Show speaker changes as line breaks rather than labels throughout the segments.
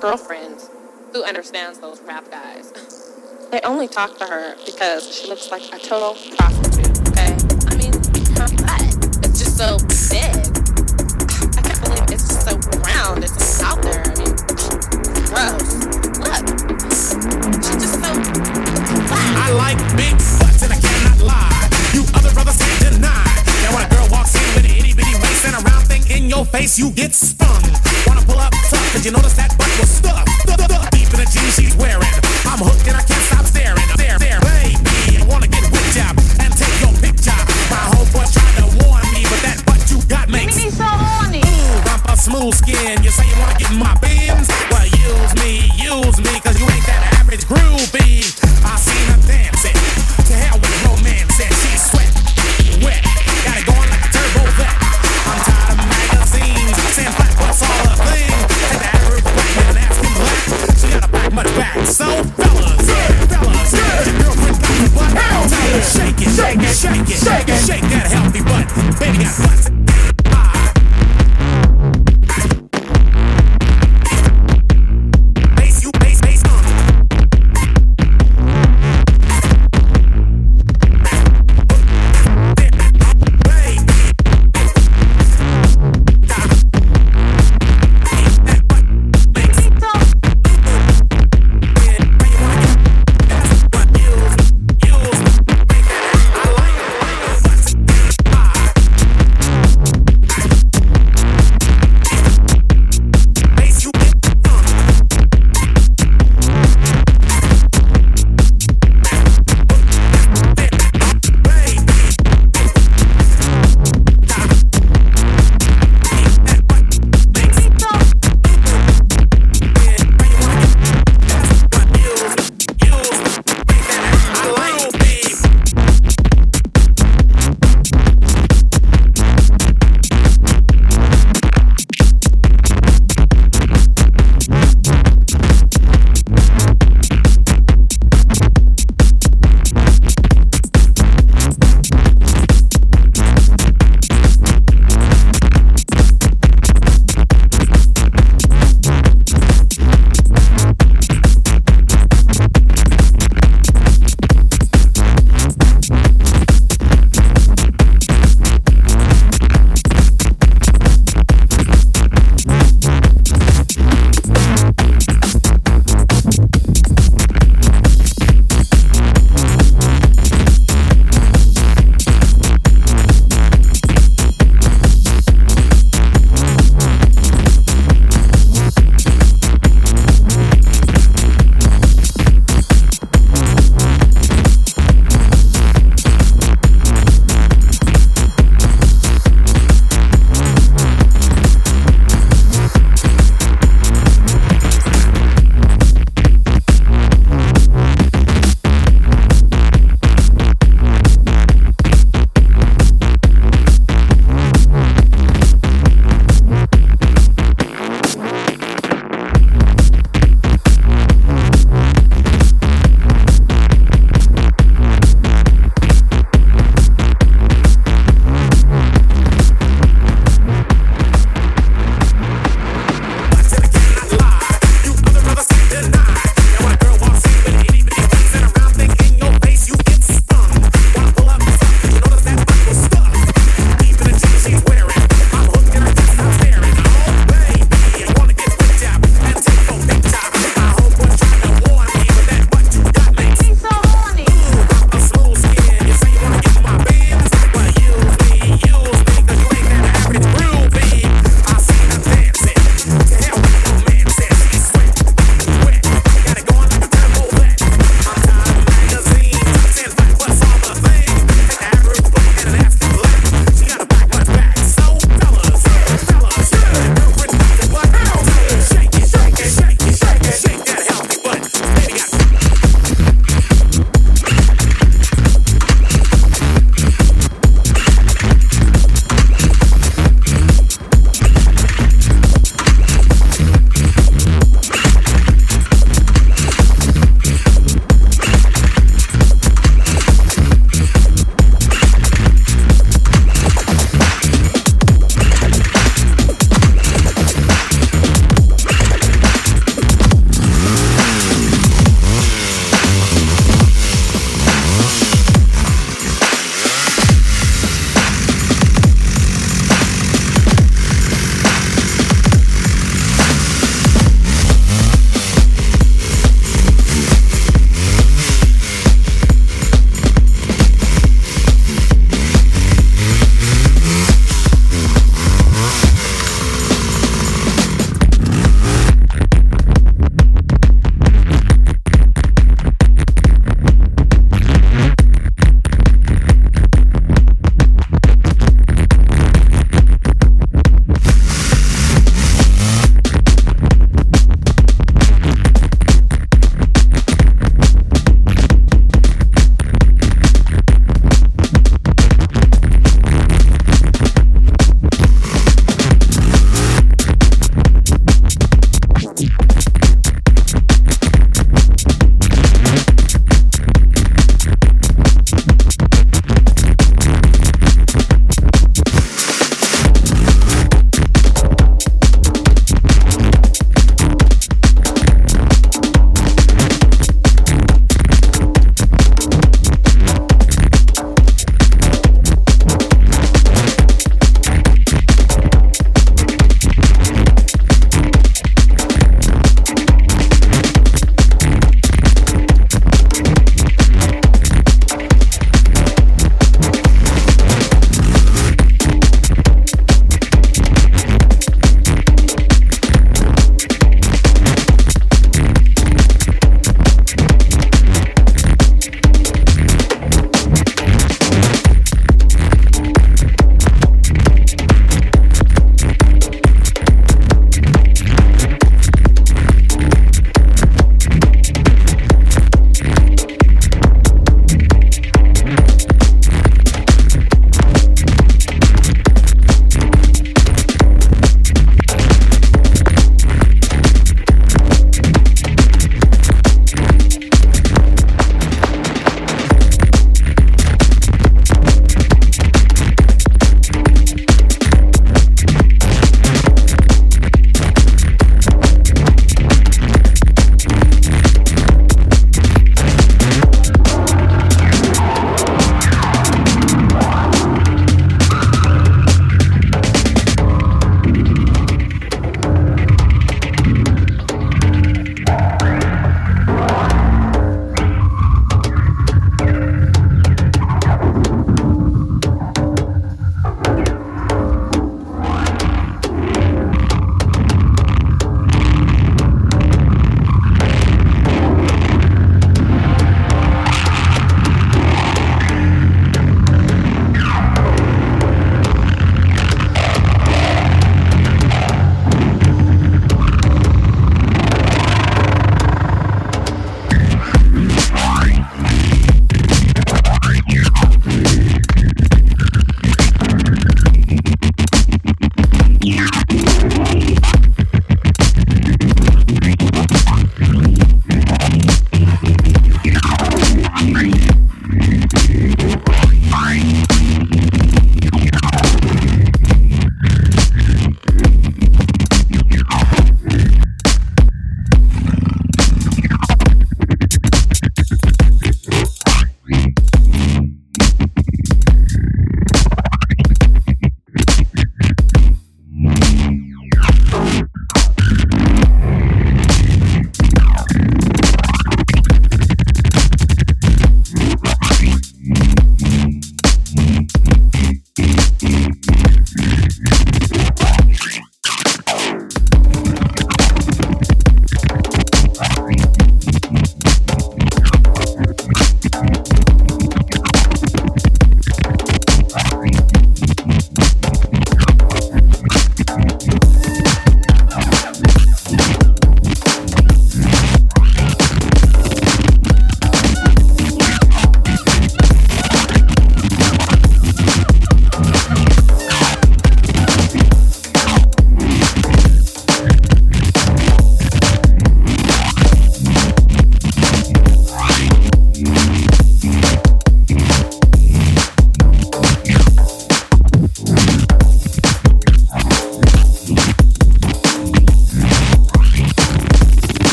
girlfriends who understands those rap guys. They only talk to her because she looks like a total prostitute, okay? I mean, her butt is just so big. I can't believe it's just so round. It's just out there. I mean, gross. Look. She's just so
I like big butts and I cannot lie. You other brothers can't deny. Now when a girl walks in with an itty bitty waist and a round thing in your face, you get stung. Wanna pull up tough, cause you notice that butt was stuffed. Deep in the jeans she's wearing. I'm hooked and I can't stop staring. There, there, baby. I wanna get whipped up and take your picture. My homeboy tried to warn me, but that butt you got makes me so horny. Ooh, bumper smooth skin. You say you wanna get in my bins?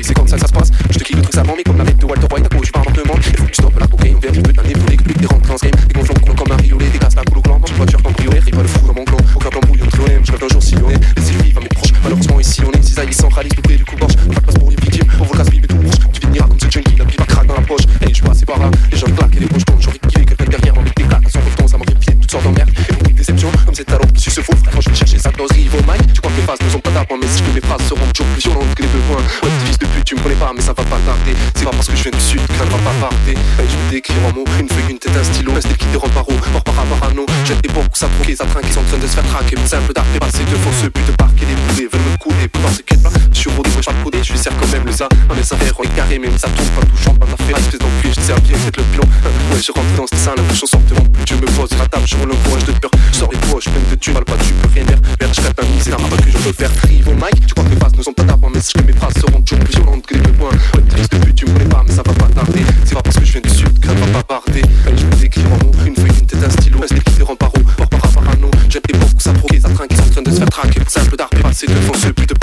hey, c'est comme ça que ça se passe. Je te kiffe le truc, ça m'en met comme la bête de Walter White. T'as couru par un demande. Il faut que tu stoppes la cocaïne, vert, je veux t'amener pour les clics, des rentres dans ce game. Des gonflants coulant comme un riolet, des gaz, la boule au clan. Dans une voiture cambriolée, et pas le fou dans mon clan. Aucun plan bouillon de cloème, je rêve d'un jour sillonné. Les îles vivent à mes proches, malheureusement ici on est. Cisaille, ils centralisent tout près du coup borge. Pas de passe pour les victimes, on voit le casse-pipe et tout rouge. Tu finiras comme ce junkie, la pipe à craque dans la poche. Hey, je passe, c'est par là, les gens claquent et les poches mais ça va pas tarder. C'est pas parce que je viens du sud que ça ne va pas tarder. Ben, je vais décrire en mots, une feuille, une tête, un stylo. Reste qui dérobe par eau, mort par avarano. Jette des bombes, ça tronquait, ça trinquait, sans besoin de se faire traquer. Mon simple d'art passé de fausses buts de parquer, les boulets veulent me couler. Pour dans ce qu'elle je suis rodé, je pas je suis serre quand même le ça. Un laisse affaire, on est carré, mais ça tourne pas touchant, pas d'affaire. Espèce d'enculé, je sais bien, c'est le pilon. Ouais, je rentre dans cette salle, la chanson sorte plus. Je me pose, la table, je roule un courage de peur. Je sors les de tu mal pas, tu peux rien faire. Merde, je rate un c'est un rabat que je peux faire. Rive au mic, tu crois que les passes ne sont pas d'avant, mais si que mes phrases seront toujours plus violentes c'est deux fois putain